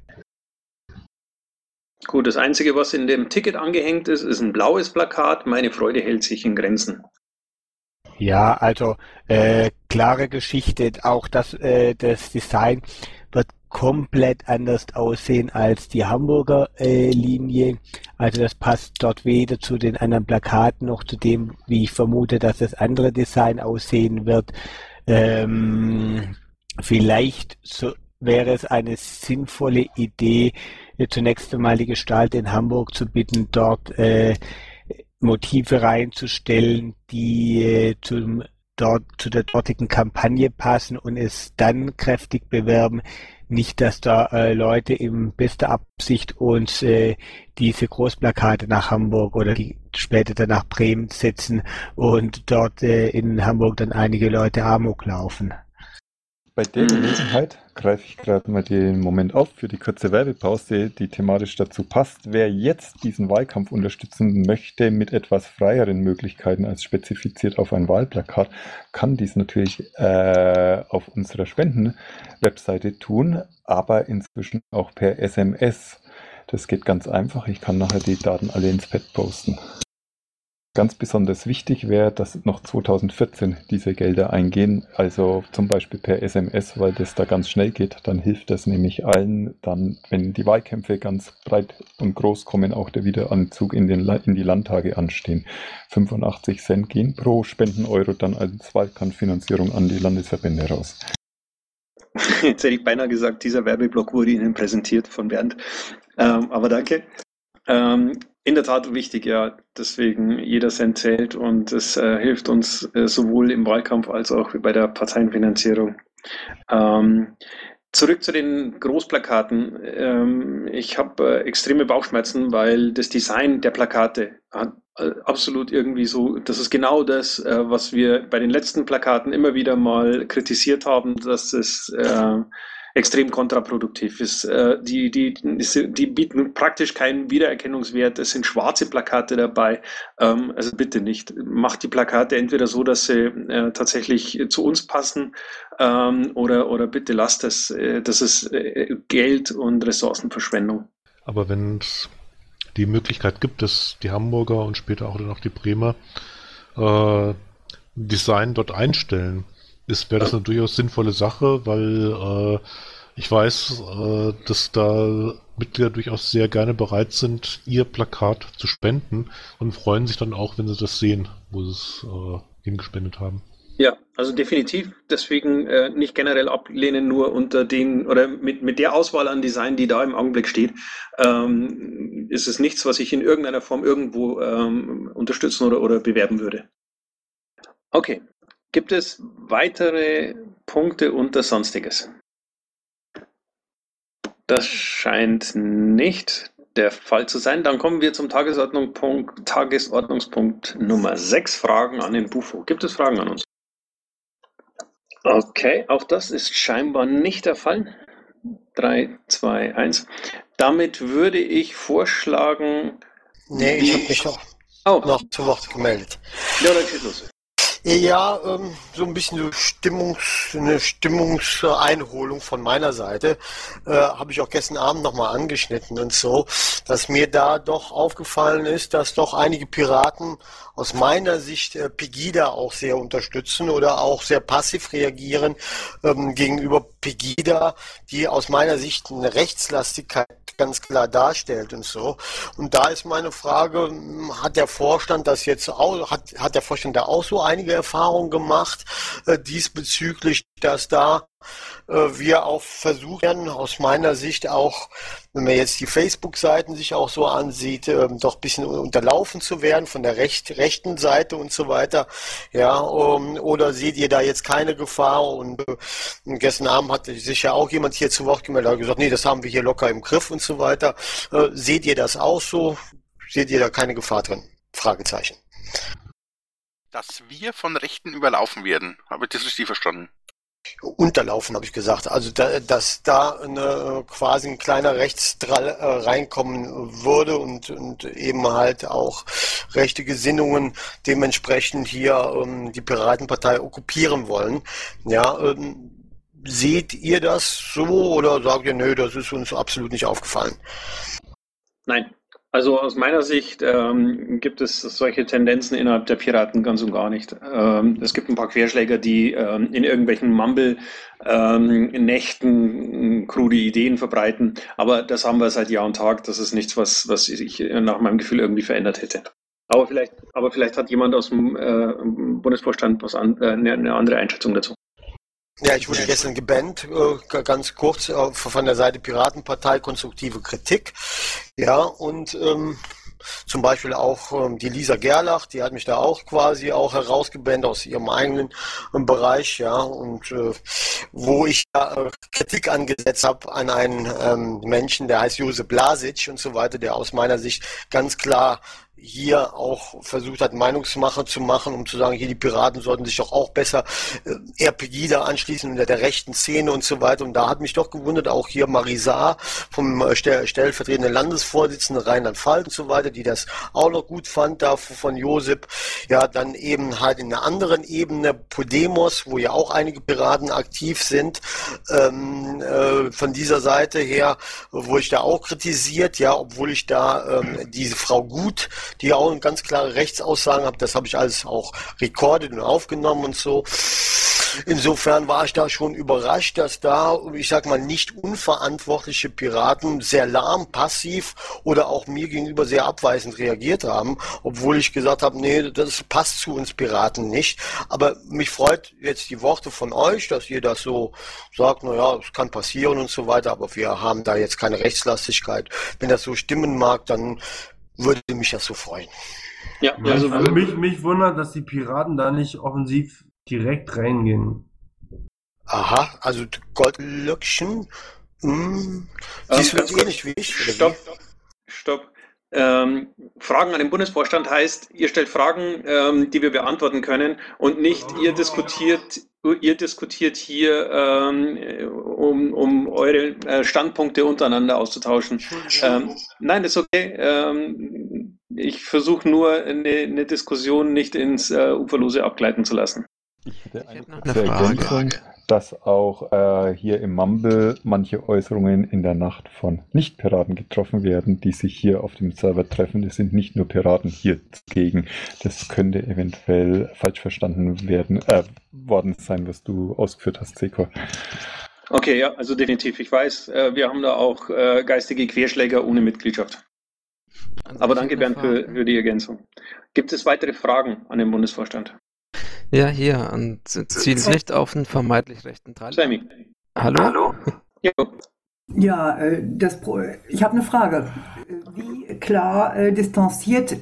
Gut, das Einzige, was in dem Ticket angehängt ist, ist ein blaues Plakat. Meine Freude hält sich in Grenzen. Ja, also äh, klare Geschichte, auch das, äh, das Design wird komplett anders aussehen als die Hamburger äh, Linie. Also das passt dort weder zu den anderen Plakaten noch zu dem, wie ich vermute, dass das andere Design aussehen wird. Ähm, vielleicht so wäre es eine sinnvolle Idee, zunächst einmal die Gestalt in Hamburg zu bitten, dort äh, Motive reinzustellen, die äh, zum dort zu der dortigen Kampagne passen und es dann kräftig bewerben. Nicht, dass da äh, Leute in bester Absicht uns äh, diese Großplakate nach Hamburg oder die später dann nach Bremen setzen und dort äh, in Hamburg dann einige Leute Amok laufen. Bei der Gelegenheit greife ich gerade mal den Moment auf für die kurze Werbepause, die thematisch dazu passt. Wer jetzt diesen Wahlkampf unterstützen möchte mit etwas freieren Möglichkeiten als spezifiziert auf ein Wahlplakat, kann dies natürlich äh, auf unserer Spenden-Webseite tun, aber inzwischen auch per SMS. Das geht ganz einfach. Ich kann nachher die Daten alle ins Pad posten. Ganz besonders wichtig wäre, dass noch 2014 diese Gelder eingehen, also zum Beispiel per SMS, weil das da ganz schnell geht. Dann hilft das nämlich allen, dann, wenn die Wahlkämpfe ganz breit und groß kommen, auch der Wiederanzug in, den, in die Landtage anstehen. 85 Cent gehen pro Spenden-Euro dann als Wahlkampffinanzierung an die Landesverbände raus. Jetzt hätte ich beinahe gesagt, dieser Werbeblock wurde Ihnen präsentiert von Bernd. Ähm, aber danke. Ähm, in der Tat wichtig, ja. Deswegen jeder Cent zählt und es äh, hilft uns äh, sowohl im Wahlkampf als auch bei der Parteienfinanzierung. Ähm, zurück zu den Großplakaten. Ähm, ich habe äh, extreme Bauchschmerzen, weil das Design der Plakate hat äh, absolut irgendwie so, das ist genau das, äh, was wir bei den letzten Plakaten immer wieder mal kritisiert haben, dass es äh, extrem kontraproduktiv ist. Äh, die, die, die bieten praktisch keinen Wiedererkennungswert. Es sind schwarze Plakate dabei. Ähm, also bitte nicht. Macht die Plakate entweder so, dass sie äh, tatsächlich zu uns passen ähm, oder, oder bitte lasst es. Äh, das ist Geld und Ressourcenverschwendung. Aber wenn es die Möglichkeit gibt, dass die Hamburger und später auch dann auch die Bremer Design dort einstellen, ist, wäre das eine durchaus sinnvolle Sache, weil äh, ich weiß, äh, dass da Mitglieder durchaus sehr gerne bereit sind, ihr Plakat zu spenden und freuen sich dann auch, wenn sie das sehen, wo sie es äh, hingespendet haben. Ja, also definitiv. Deswegen äh, nicht generell ablehnen, nur unter den oder mit, mit der Auswahl an Design, die da im Augenblick steht, ähm, ist es nichts, was ich in irgendeiner Form irgendwo ähm, unterstützen oder, oder bewerben würde. Okay, Gibt es weitere Punkte unter Sonstiges? Das scheint nicht der Fall zu sein. Dann kommen wir zum Tagesordnungspunkt, Tagesordnungspunkt Nummer 6, Fragen an den Bufo. Gibt es Fragen an uns? Okay, auch das ist scheinbar nicht der Fall. 3, 2, 1. Damit würde ich vorschlagen. Nee, ich habe mich noch, oh. noch zu Wort gemeldet. Ja, dann schieß los. Ja, ähm, so ein bisschen so Stimmungs, eine Stimmungseinholung von meiner Seite. Äh, Habe ich auch gestern Abend nochmal angeschnitten und so, dass mir da doch aufgefallen ist, dass doch einige Piraten aus meiner Sicht äh, Pegida auch sehr unterstützen oder auch sehr passiv reagieren ähm, gegenüber Pegida, die aus meiner Sicht eine Rechtslastigkeit ganz klar darstellt und so. Und da ist meine Frage, hat der Vorstand das jetzt auch, hat, hat der Vorstand da auch so einige Erfahrungen gemacht äh, diesbezüglich, dass da wir auch versuchen, aus meiner Sicht auch, wenn man jetzt die Facebook-Seiten sich auch so ansieht, äh, doch ein bisschen unterlaufen zu werden von der recht, rechten Seite und so weiter. Ja, um, oder seht ihr da jetzt keine Gefahr? Und äh, gestern Abend hat sich ja auch jemand hier zu Wort gemeldet, hat gesagt, nee, das haben wir hier locker im Griff und so weiter. Äh, seht ihr das auch so? Seht ihr da keine Gefahr drin? Fragezeichen. Dass wir von Rechten überlaufen werden. Habe ich das richtig verstanden? Unterlaufen, habe ich gesagt. Also, da, dass da eine, quasi ein kleiner Rechtsdrall äh, reinkommen würde und, und eben halt auch rechte Gesinnungen dementsprechend hier ähm, die Piratenpartei okkupieren wollen. Ja, ähm, seht ihr das so oder sagt ihr, nö, das ist uns absolut nicht aufgefallen? Nein, also aus meiner Sicht ähm, gibt es solche Tendenzen innerhalb der Piraten ganz und gar nicht. Ähm, es gibt ein paar Querschläger, die ähm, in irgendwelchen Mumble-Nächten ähm, krude Ideen verbreiten, aber das haben wir seit Jahr und Tag. Das ist nichts, was, was sich nach meinem Gefühl irgendwie verändert hätte. Aber vielleicht, aber vielleicht hat jemand aus dem äh, Bundesvorstand was an, äh, eine andere Einschätzung dazu. Ja, ich wurde gestern gebannt, äh, ganz kurz äh, von der Seite Piratenpartei, konstruktive Kritik. Ja, und ähm, zum Beispiel auch ähm, die Lisa Gerlach, die hat mich da auch quasi auch herausgebannt aus ihrem eigenen ähm, Bereich, ja, und äh, wo ich äh, Kritik angesetzt habe an einen ähm, Menschen, der heißt Josef Blasic und so weiter, der aus meiner Sicht ganz klar hier auch versucht hat, Meinungsmache zu machen, um zu sagen, hier die Piraten sollten sich doch auch besser äh, RPG da anschließen unter der rechten Szene und so weiter. Und da hat mich doch gewundert, auch hier Marisa vom äh, stell stellvertretenden Landesvorsitzenden Rheinland-Pfalz und so weiter, die das auch noch gut fand, da von Josep. Ja, dann eben halt in einer anderen Ebene Podemos, wo ja auch einige Piraten aktiv sind, ähm, äh, von dieser Seite her, wo ich da auch kritisiert, ja, obwohl ich da ähm, diese Frau Gut die auch ganz klare Rechtsaussagen haben. Das habe ich alles auch rekordet und aufgenommen und so. Insofern war ich da schon überrascht, dass da, ich sag mal, nicht unverantwortliche Piraten sehr lahm, passiv oder auch mir gegenüber sehr abweisend reagiert haben, obwohl ich gesagt habe, nee, das passt zu uns Piraten nicht. Aber mich freut jetzt die Worte von euch, dass ihr das so sagt, naja, es kann passieren und so weiter, aber wir haben da jetzt keine Rechtslastigkeit. Wenn das so stimmen mag, dann würde mich das so freuen. Ja, also, also mich, mich wundert, dass die Piraten da nicht offensiv direkt reingehen. Aha, also Goldlöckchen. Hm, siehst ähm, du das ähnlich wie ich? Stopp, stopp. Ähm, Fragen an den Bundesvorstand heißt, ihr stellt Fragen, ähm, die wir beantworten können und nicht ihr diskutiert, ihr diskutiert hier, ähm, um, um eure äh, Standpunkte untereinander auszutauschen. Ähm, nein, das ist okay. Ähm, ich versuche nur eine, eine, Diskussion nicht ins äh, Uferlose abgleiten zu lassen. Ich hätte eine kurze Ergänzung dass auch äh, hier im Mumble manche Äußerungen in der Nacht von Nicht-Piraten getroffen werden, die sich hier auf dem Server treffen. Es sind nicht nur Piraten hier zugegen. Das könnte eventuell falsch verstanden werden, äh, worden sein, was du ausgeführt hast, Sekor. Okay, ja, also definitiv. Ich weiß, äh, wir haben da auch äh, geistige Querschläger ohne Mitgliedschaft. Also Aber danke, Bernd, für, für die Ergänzung. Gibt es weitere Fragen an den Bundesvorstand? Ja, hier, und zielt Licht auf einen vermeintlich rechten Teil. Sammy. Hallo? Hallo? Ja, äh, das Pro ich habe eine Frage. Wie klar äh, distanziert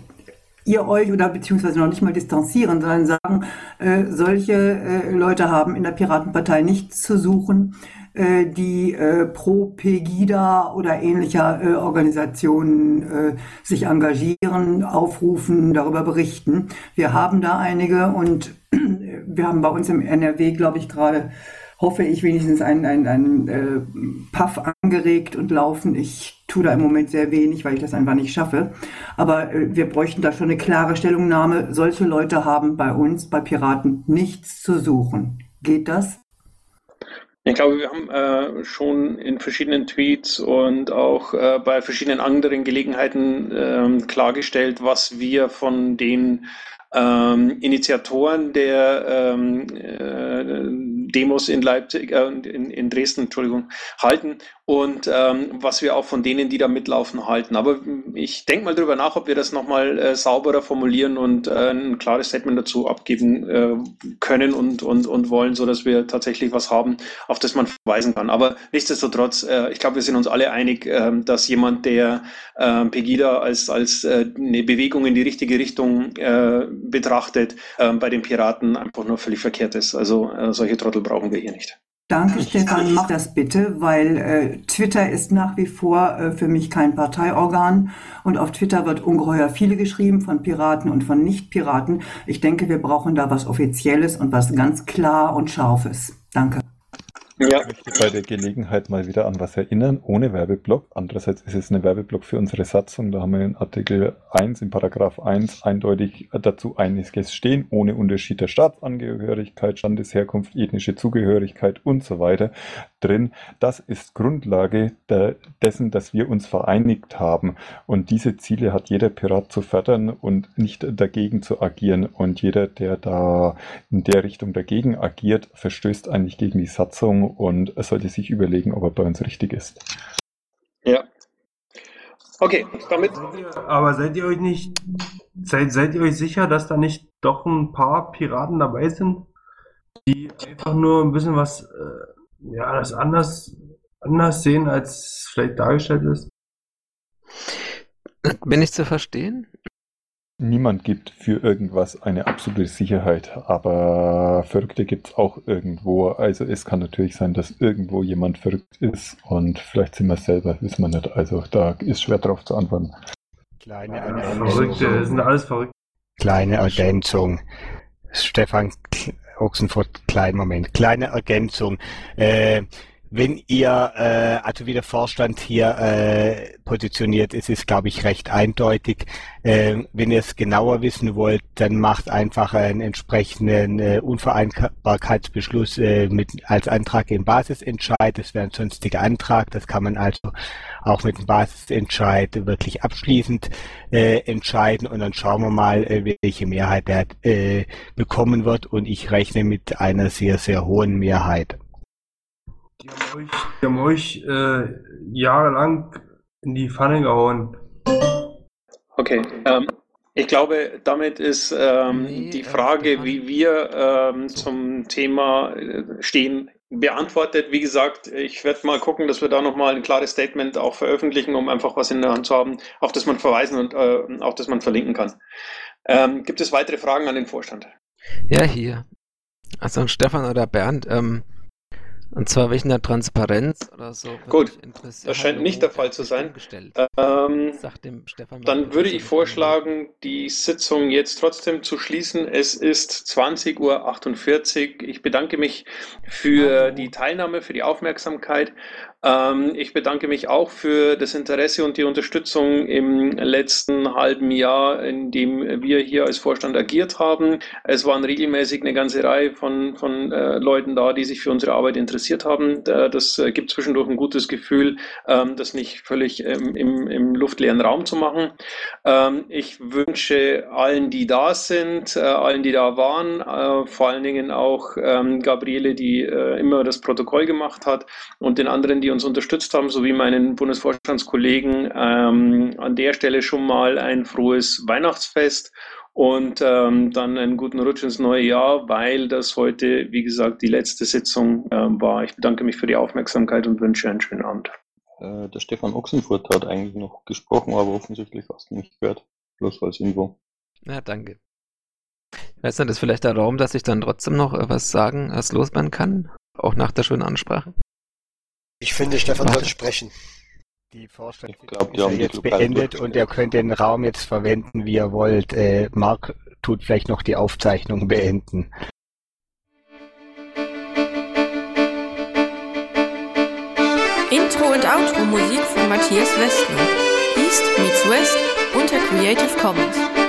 ihr euch oder beziehungsweise noch nicht mal distanzieren, sondern sagen, äh, solche äh, Leute haben in der Piratenpartei nichts zu suchen, äh, die äh, pro Pegida oder ähnlicher äh, Organisationen äh, sich engagieren, aufrufen, darüber berichten. Wir haben da einige und wir haben bei uns im NRW, glaube ich, gerade hoffe ich, wenigstens einen, einen, einen äh, Puff angeregt und laufen. Ich tue da im Moment sehr wenig, weil ich das einfach nicht schaffe. Aber äh, wir bräuchten da schon eine klare Stellungnahme. Solche Leute haben bei uns, bei Piraten, nichts zu suchen. Geht das? Ich glaube, wir haben äh, schon in verschiedenen Tweets und auch äh, bei verschiedenen anderen Gelegenheiten ähm, klargestellt, was wir von den ähm, Initiatoren der ähm, äh, Demos in Leipzig, äh, in, in Dresden, Entschuldigung, halten und ähm, was wir auch von denen, die da mitlaufen, halten. Aber ich denke mal drüber nach, ob wir das nochmal äh, sauberer formulieren und äh, ein klares Statement dazu abgeben äh, können und, und, und wollen, so dass wir tatsächlich was haben, auf das man verweisen kann. Aber nichtsdestotrotz, äh, ich glaube, wir sind uns alle einig, äh, dass jemand, der äh, Pegida als, als äh, eine Bewegung in die richtige Richtung äh, betrachtet, äh, bei den Piraten einfach nur völlig verkehrt ist. Also äh, solche Trottel brauchen wir hier nicht. Danke, Stefan. Mach das bitte, weil äh, Twitter ist nach wie vor äh, für mich kein Parteiorgan und auf Twitter wird ungeheuer viele geschrieben von Piraten und von Nicht-Piraten. Ich denke, wir brauchen da was Offizielles und was ganz klar und scharfes. Danke. Ja. Ich möchte bei der Gelegenheit mal wieder an was erinnern, ohne Werbeblock. Andererseits ist es eine Werbeblock für unsere Satzung. Da haben wir in Artikel 1, in Paragraph 1 eindeutig dazu einiges stehen, ohne Unterschied der Staatsangehörigkeit, Standesherkunft, ethnische Zugehörigkeit und so weiter drin. Das ist Grundlage der, dessen, dass wir uns vereinigt haben. Und diese Ziele hat jeder Pirat zu fördern und nicht dagegen zu agieren. Und jeder, der da in der Richtung dagegen agiert, verstößt eigentlich gegen die Satzung und er sollte sich überlegen, ob er bei uns richtig ist. Ja. Okay, damit. Aber seid ihr euch nicht, seid, seid ihr euch sicher, dass da nicht doch ein paar Piraten dabei sind, die einfach nur ein bisschen was, äh, ja, das anders, anders sehen, als vielleicht dargestellt ist? Bin ich zu verstehen? Niemand gibt für irgendwas eine absolute Sicherheit, aber Verrückte gibt es auch irgendwo. Also es kann natürlich sein, dass irgendwo jemand verrückt ist und vielleicht sind wir es selber, wissen wir nicht. Also da ist schwer drauf zu antworten. Kleine Ergänzung. Verrückte, das sind alles verrückt. Kleine Ergänzung. Stefan Ochsenfurt, kleinen Moment. Kleine Ergänzung. Äh, wenn ihr, äh, also wie der Vorstand hier äh, positioniert ist, ist, glaube ich, recht eindeutig. Äh, wenn ihr es genauer wissen wollt, dann macht einfach einen entsprechenden äh, Unvereinbarkeitsbeschluss äh, mit, als Antrag im Basisentscheid. Das wäre ein sonstiger Antrag. Das kann man also auch mit dem Basisentscheid wirklich abschließend äh, entscheiden und dann schauen wir mal, äh, welche Mehrheit der äh, bekommen wird. Und ich rechne mit einer sehr, sehr hohen Mehrheit. Die haben euch, die haben euch äh, jahrelang in die Pfanne gehauen. Okay, ähm, ich glaube, damit ist ähm, nee, die Frage, wie wir ähm, zum Thema äh, stehen, beantwortet. Wie gesagt, ich werde mal gucken, dass wir da nochmal ein klares Statement auch veröffentlichen, um einfach was in der Hand zu haben, auf das man verweisen und äh, auf das man verlinken kann. Ähm, gibt es weitere Fragen an den Vorstand? Ja, hier. Also Stefan oder Bernd, ähm, und zwar wegen der Transparenz oder so. Gut, das scheint nicht der Fall zu sein. Ähm, dann würde ich vorschlagen, die Sitzung jetzt trotzdem zu schließen. Es ist 20.48 Uhr. Ich bedanke mich für die Teilnahme, für die Aufmerksamkeit. Ähm, ich bedanke mich auch für das Interesse und die Unterstützung im letzten halben Jahr, in dem wir hier als Vorstand agiert haben. Es waren regelmäßig eine ganze Reihe von, von äh, Leuten da, die sich für unsere Arbeit interessiert haben. Das äh, gibt zwischendurch ein gutes Gefühl, ähm, das nicht völlig ähm, im, im luftleeren Raum zu machen. Ähm, ich wünsche allen, die da sind, äh, allen, die da waren, äh, vor allen Dingen auch ähm, Gabriele, die äh, immer das Protokoll gemacht hat und den anderen, die uns unterstützt haben, sowie meinen Bundesvorstandskollegen ähm, an der Stelle schon mal ein frohes Weihnachtsfest und ähm, dann einen guten Rutsch ins neue Jahr, weil das heute, wie gesagt, die letzte Sitzung ähm, war. Ich bedanke mich für die Aufmerksamkeit und wünsche einen schönen Abend. Äh, der Stefan Ochsenfurt hat eigentlich noch gesprochen, aber offensichtlich fast nicht gehört. Bloß als Info. Ja, danke. Ich weiß nicht, ist vielleicht der Raum, dass ich dann trotzdem noch äh, was sagen, was loswerden kann? Auch nach der schönen Ansprache? Ich finde, Stefan sollte sprechen. Die Vorstellung ist jetzt beendet und ihr könnt den Raum jetzt verwenden, wie ihr wollt. Äh, Marc tut vielleicht noch die Aufzeichnung beenden. Intro und Outro Musik von Matthias Westner. East meets West unter Creative Commons.